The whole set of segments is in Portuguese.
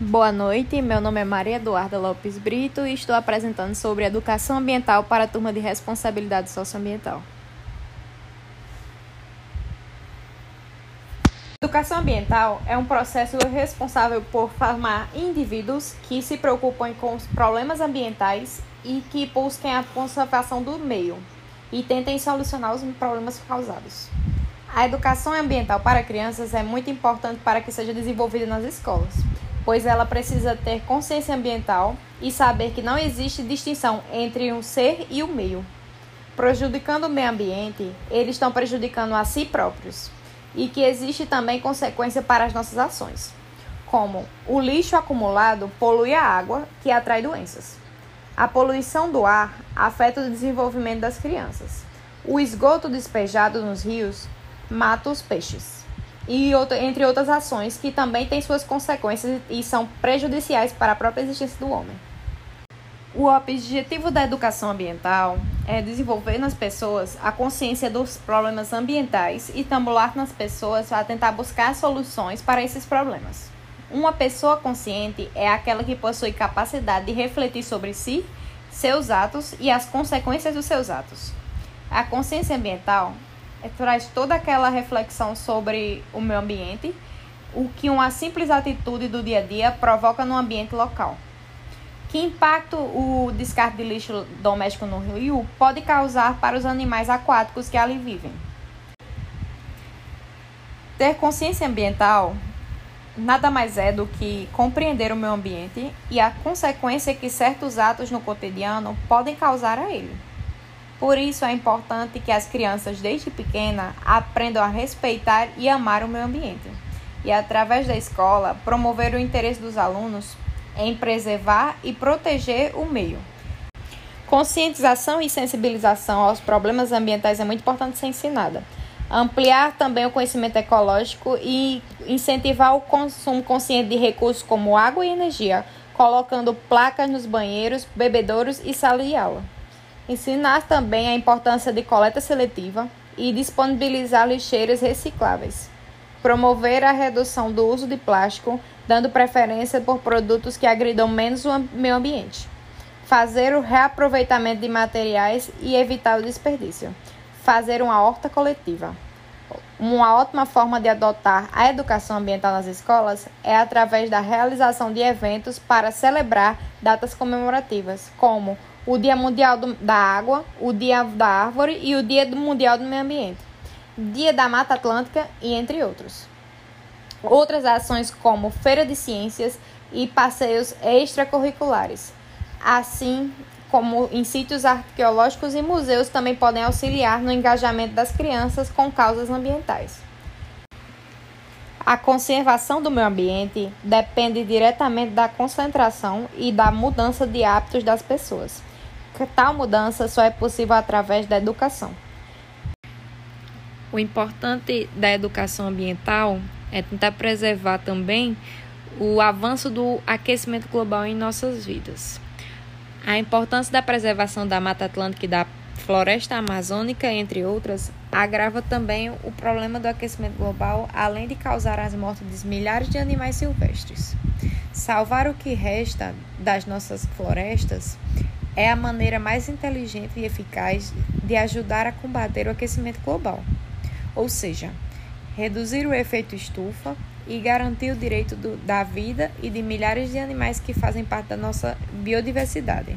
Boa noite, meu nome é Maria Eduarda Lopes Brito e estou apresentando sobre educação ambiental para a turma de responsabilidade socioambiental. Educação ambiental é um processo responsável por formar indivíduos que se preocupam com os problemas ambientais e que busquem a conservação do meio e tentem solucionar os problemas causados. A educação ambiental para crianças é muito importante para que seja desenvolvida nas escolas pois ela precisa ter consciência ambiental e saber que não existe distinção entre um ser e o meio. Prejudicando o meio ambiente, eles estão prejudicando a si próprios e que existe também consequência para as nossas ações, como o lixo acumulado polui a água, que atrai doenças. A poluição do ar afeta o desenvolvimento das crianças. O esgoto despejado nos rios mata os peixes e entre outras ações que também têm suas consequências e são prejudiciais para a própria existência do homem. O objetivo da educação ambiental é desenvolver nas pessoas a consciência dos problemas ambientais e estimular nas pessoas a tentar buscar soluções para esses problemas. Uma pessoa consciente é aquela que possui capacidade de refletir sobre si, seus atos e as consequências dos seus atos. A consciência ambiental traz toda aquela reflexão sobre o meio ambiente, o que uma simples atitude do dia a dia provoca no ambiente local. Que impacto o descarte de lixo doméstico no rio pode causar para os animais aquáticos que ali vivem? Ter consciência ambiental nada mais é do que compreender o meio ambiente e a consequência que certos atos no cotidiano podem causar a ele. Por isso é importante que as crianças desde pequena aprendam a respeitar e amar o meio ambiente. E através da escola, promover o interesse dos alunos em preservar e proteger o meio. Conscientização e sensibilização aos problemas ambientais é muito importante ser ensinada. Ampliar também o conhecimento ecológico e incentivar o consumo consciente de recursos como água e energia, colocando placas nos banheiros, bebedouros e sala de aula. Ensinar também a importância de coleta seletiva e disponibilizar lixeiras recicláveis. Promover a redução do uso de plástico, dando preferência por produtos que agridam menos o meio ambiente. Fazer o reaproveitamento de materiais e evitar o desperdício. Fazer uma horta coletiva. Uma ótima forma de adotar a educação ambiental nas escolas é através da realização de eventos para celebrar datas comemorativas, como o Dia Mundial do, da Água, o Dia da Árvore e o Dia Mundial do Meio Ambiente, Dia da Mata Atlântica e entre outros. Outras ações como Feira de Ciências e passeios extracurriculares, assim como em sítios arqueológicos e museus também podem auxiliar no engajamento das crianças com causas ambientais. A conservação do meio ambiente depende diretamente da concentração e da mudança de hábitos das pessoas. Tal mudança só é possível através da educação. O importante da educação ambiental é tentar preservar também o avanço do aquecimento global em nossas vidas. A importância da preservação da Mata Atlântica e da floresta amazônica, entre outras, agrava também o problema do aquecimento global, além de causar as mortes de milhares de animais silvestres. Salvar o que resta das nossas florestas é a maneira mais inteligente e eficaz de ajudar a combater o aquecimento global, ou seja, reduzir o efeito estufa e garantir o direito do, da vida e de milhares de animais que fazem parte da nossa biodiversidade.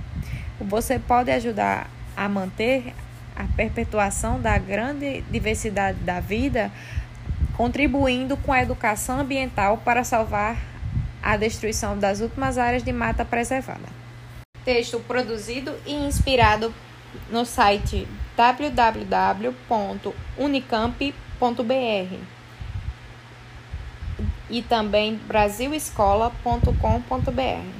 Você pode ajudar a manter a perpetuação da grande diversidade da vida, contribuindo com a educação ambiental para salvar a destruição das últimas áreas de mata preservada. Texto produzido e inspirado no site www.unicamp.br e também brasilescola.com.br.